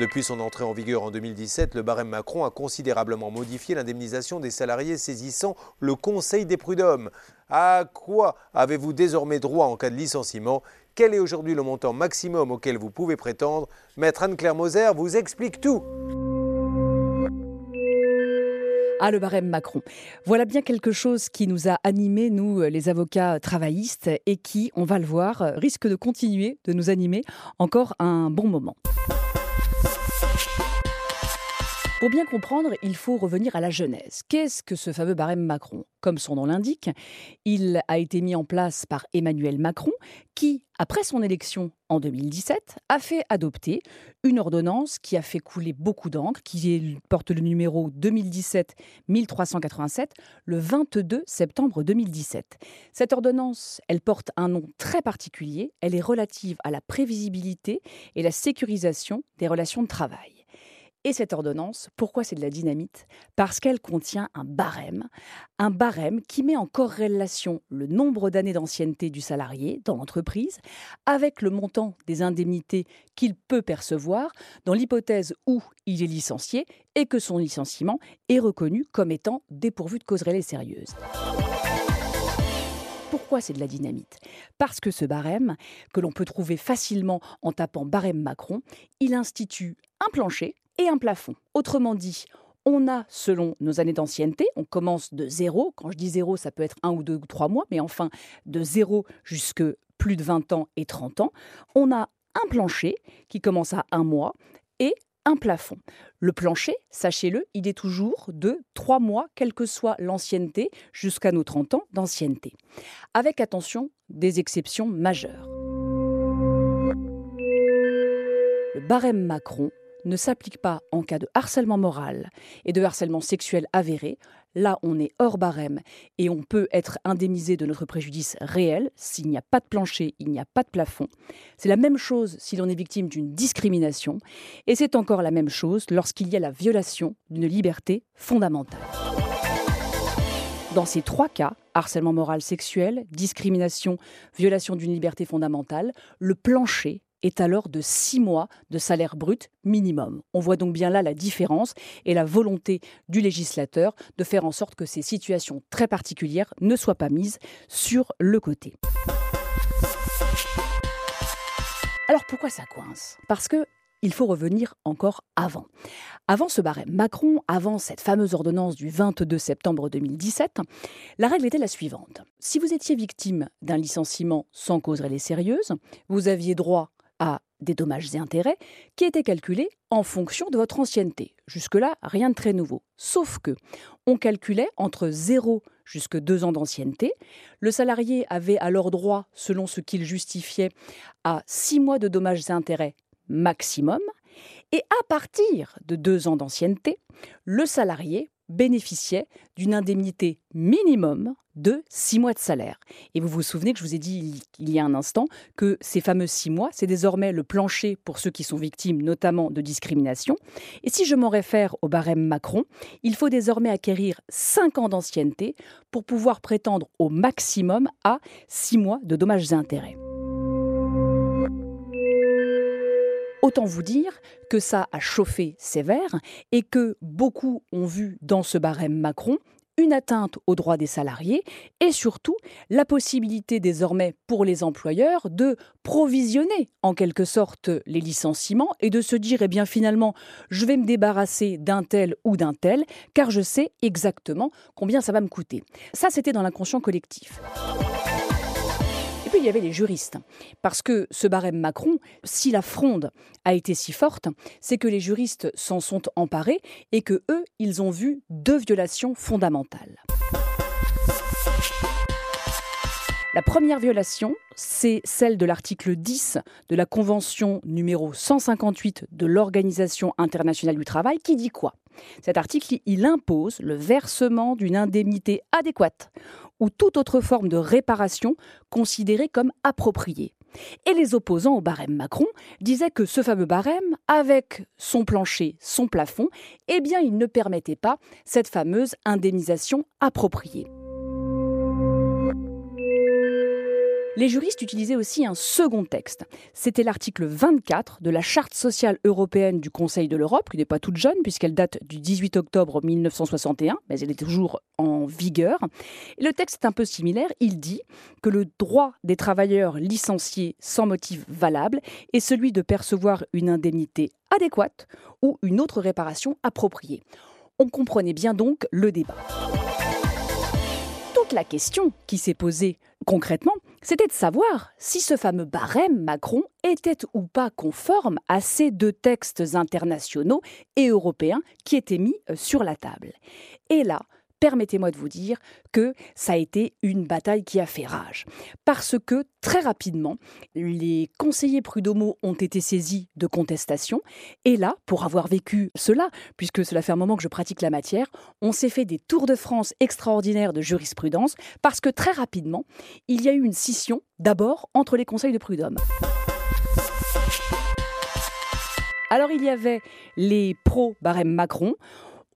Depuis son entrée en vigueur en 2017, le barème Macron a considérablement modifié l'indemnisation des salariés saisissant le Conseil des prud'hommes. À quoi avez-vous désormais droit en cas de licenciement? Quel est aujourd'hui le montant maximum auquel vous pouvez prétendre? Maître Anne-Claire Moser vous explique tout. Ah, le barème Macron. Voilà bien quelque chose qui nous a animés, nous, les avocats travaillistes, et qui, on va le voir, risque de continuer de nous animer encore un bon moment. Pour bien comprendre, il faut revenir à la genèse. Qu'est-ce que ce fameux barème Macron? Comme son nom l'indique, il a été mis en place par Emmanuel Macron, qui, après son élection en 2017, a fait adopter une ordonnance qui a fait couler beaucoup d'encre, qui porte le numéro 2017-1387, le 22 septembre 2017. Cette ordonnance, elle porte un nom très particulier, elle est relative à la prévisibilité et la sécurisation des relations de travail. Et cette ordonnance, pourquoi c'est de la dynamite? Parce qu'elle contient un barème, un barème qui met en corrélation le nombre d'années d'ancienneté du salarié dans l'entreprise avec le montant des indemnités qu'il peut percevoir dans l'hypothèse où il est licencié et que son licenciement est reconnu comme étant dépourvu de cause réelle et. Pourquoi c'est de la dynamite? Parce que ce barème, que l'on peut trouver facilement en tapant barème Macron, il institue un plancher et un plafond. Autrement dit, on a, selon nos années d'ancienneté, on commence de zéro. Quand je dis zéro, ça peut être un ou deux ou trois mois, mais enfin, de zéro jusque plus de 20 ans et 30 ans. On a un plancher qui commence à un mois et un plafond. Le plancher, sachez-le, il est toujours de trois mois, quelle que soit l'ancienneté, jusqu'à nos 30 ans d'ancienneté. Avec attention, des exceptions majeures. Le barème Macron ne s'applique pas en cas de harcèlement moral et de harcèlement sexuel avéré. Là, on est hors barème et on peut être indemnisé de notre préjudice réel s'il n'y a pas de plancher, il n'y a pas de plafond. C'est la même chose si l'on est victime d'une discrimination et c'est encore la même chose lorsqu'il y a la violation d'une liberté fondamentale. Dans ces trois cas, harcèlement moral sexuel, discrimination, violation d'une liberté fondamentale, le plancher est alors de six mois de salaire brut minimum. On voit donc bien là la différence et la volonté du législateur de faire en sorte que ces situations très particulières ne soient pas mises sur le côté. Alors pourquoi ça coince? Parce que il faut revenir encore avant. Avant ce barème Macron, avant cette fameuse ordonnance du 22 septembre 2017, la règle était la suivante. Si vous étiez victime d'un licenciement sans cause réelle et sérieuse, vous aviez droit à des dommages et intérêts qui étaient calculés en fonction de votre ancienneté. Jusque-là, rien de très nouveau. Sauf que on calculait entre 0 jusque 2 ans d'ancienneté. Le salarié avait alors droit, selon ce qu'il justifiait, à 6 mois de dommages et intérêts maximum. Et à partir de 2 ans d'ancienneté, le salarié bénéficiait d'une indemnité minimum de six mois de salaire. Et vous vous souvenez que je vous ai dit il y a un instant que ces fameux six mois, c'est désormais le plancher pour ceux qui sont victimes notamment de discrimination. Et si je m'en réfère au barème Macron, il faut désormais acquérir cinq ans d'ancienneté pour pouvoir prétendre au maximum à six mois de dommages et intérêts. Autant vous dire que ça a chauffé sévère et que beaucoup ont vu dans ce barème Macron une atteinte aux droits des salariés et surtout la possibilité désormais pour les employeurs de provisionner en quelque sorte les licenciements et de se dire eh bien finalement je vais me débarrasser d'un tel ou d'un tel car je sais exactement combien ça va me coûter. Ça c'était dans l'inconscient collectif il y avait les juristes. Parce que ce barème Macron, si la fronde a été si forte, c'est que les juristes s'en sont emparés et que eux, ils ont vu deux violations fondamentales. La première violation, c'est celle de l'article 10 de la Convention numéro 158 de l'Organisation internationale du travail qui dit quoi? Cet article, il impose le versement d'une indemnité adéquate ou toute autre forme de réparation considérée comme appropriée. Et les opposants au barème Macron disaient que ce fameux barème, avec son plancher, son plafond, eh bien, il ne permettait pas cette fameuse indemnisation appropriée. Les juristes utilisaient aussi un second texte. C'était l'article 24 de la Charte sociale européenne du Conseil de l'Europe, qui n'est pas toute jeune puisqu'elle date du 18 octobre 1961, mais elle est toujours en vigueur. Le texte est un peu similaire. Il dit que le droit des travailleurs licenciés sans motif valable est celui de percevoir une indemnité adéquate ou une autre réparation appropriée. On comprenait bien donc le débat. Toute la question qui s'est posée concrètement, c'était de savoir si ce fameux barème Macron était ou pas conforme à ces deux textes internationaux et européens qui étaient mis euh, sur la table. Et là, permettez-moi de vous dire que ça a été une bataille qui a fait rage. Parce que très rapidement, les conseillers prud'homaux ont été saisis de contestation. Et là, pour avoir vécu cela, puisque cela fait un moment que je pratique la matière, on s'est fait des tours de France extraordinaires de jurisprudence parce que très rapidement, il y a eu une scission, d'abord entre les conseils de prud'homme. Alors il y avait les pro-barème Macron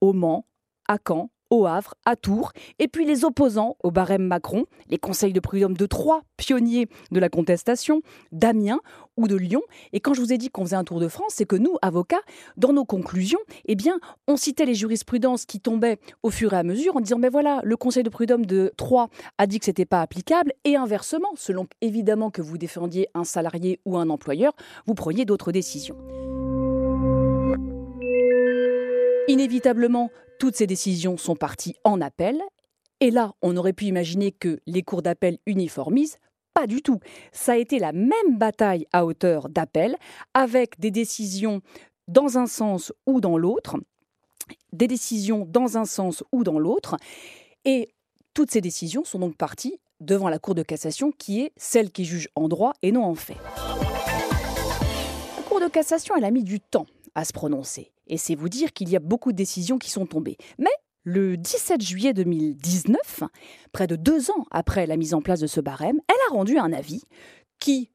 au Mans, à Caen, au Havre, à Tours, et puis les opposants au barème Macron, les conseils de prud'homme de Troyes, pionniers de la contestation, d'Amiens ou de Lyon. Et quand je vous ai dit qu'on faisait un tour de France, c'est que nous, avocats, dans nos conclusions, eh bien, on citait les jurisprudences qui tombaient au fur et à mesure en disant, mais voilà, le conseil de prud'homme de Troyes a dit que c'était pas applicable, et inversement, selon évidemment que vous défendiez un salarié ou un employeur, vous preniez d'autres décisions. Inévitablement, toutes ces décisions sont parties en appel. Et là, on aurait pu imaginer que les cours d'appel uniformisent. Pas du tout. Ça a été la même bataille à hauteur d'appel, avec des décisions dans un sens ou dans l'autre, des décisions dans un sens ou dans l'autre. Et toutes ces décisions sont donc parties devant la Cour de cassation, qui est celle qui juge en droit et non en fait. La Cour de cassation, elle a mis du temps à se prononcer. Et c'est vous dire qu'il y a beaucoup de décisions qui sont tombées. Mais le 17 juillet 2019, près de deux ans après la mise en place de ce barème, elle a rendu un avis qui,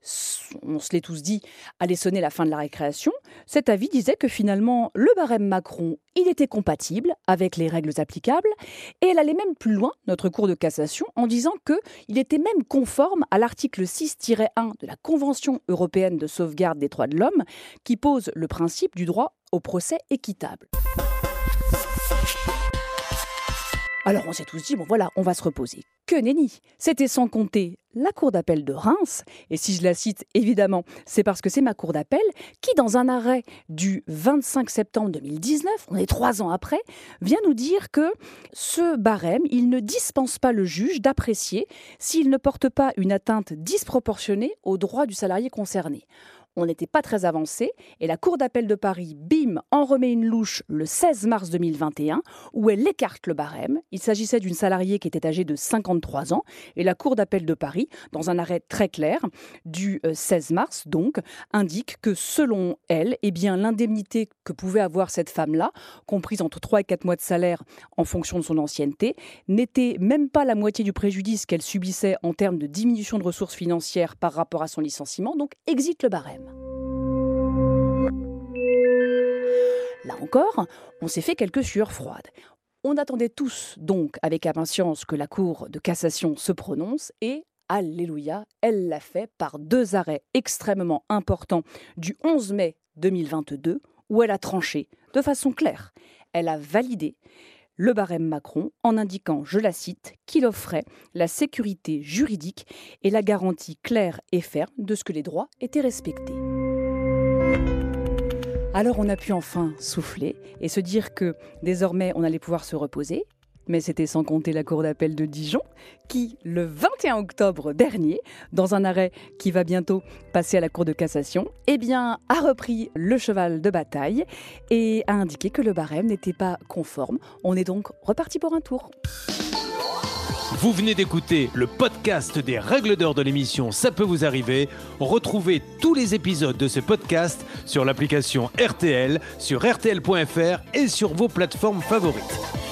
on se l'est tous dit, allait sonner la fin de la récréation. Cet avis disait que finalement, le barème Macron, il était compatible avec les règles applicables, et elle allait même plus loin, notre cour de cassation, en disant qu'il était même conforme à l'article 6-1 de la Convention européenne de sauvegarde des droits de l'homme, qui pose le principe du droit au procès équitable. Alors on s'est tous dit, bon voilà, on va se reposer. Que nenni. C'était sans compter la cour d'appel de Reims, et si je la cite évidemment, c'est parce que c'est ma cour d'appel, qui dans un arrêt du 25 septembre 2019, on est trois ans après, vient nous dire que ce barème, il ne dispense pas le juge d'apprécier s'il ne porte pas une atteinte disproportionnée aux droits du salarié concerné on n'était pas très avancé et la Cour d'appel de Paris, bim, en remet une louche le 16 mars 2021 où elle écarte le barème. Il s'agissait d'une salariée qui était âgée de 53 ans et la Cour d'appel de Paris, dans un arrêt très clair du 16 euh, mars donc, indique que selon elle, eh bien l'indemnité que pouvait avoir cette femme-là, comprise entre 3 et 4 mois de salaire en fonction de son ancienneté, n'était même pas la moitié du préjudice qu'elle subissait en termes de diminution de ressources financières par rapport à son licenciement, donc exit le barème. Là encore, on s'est fait quelques sueurs froides. On attendait tous donc avec impatience que la Cour de cassation se prononce et Alléluia, elle l'a fait par deux arrêts extrêmement importants du 11 mai 2022 où elle a tranché de façon claire. Elle a validé le barème Macron en indiquant, je la cite, qu'il offrait la sécurité juridique et la garantie claire et ferme de ce que les droits étaient respectés. Alors on a pu enfin souffler et se dire que désormais on allait pouvoir se reposer. Mais c'était sans compter la Cour d'appel de Dijon, qui, le 21 octobre dernier, dans un arrêt qui va bientôt passer à la Cour de cassation, eh a repris le cheval de bataille et a indiqué que le barème n'était pas conforme. On est donc reparti pour un tour. Vous venez d'écouter le podcast des règles d'or de l'émission Ça peut vous arriver. Retrouvez tous les épisodes de ce podcast sur l'application RTL, sur rtl.fr et sur vos plateformes favorites.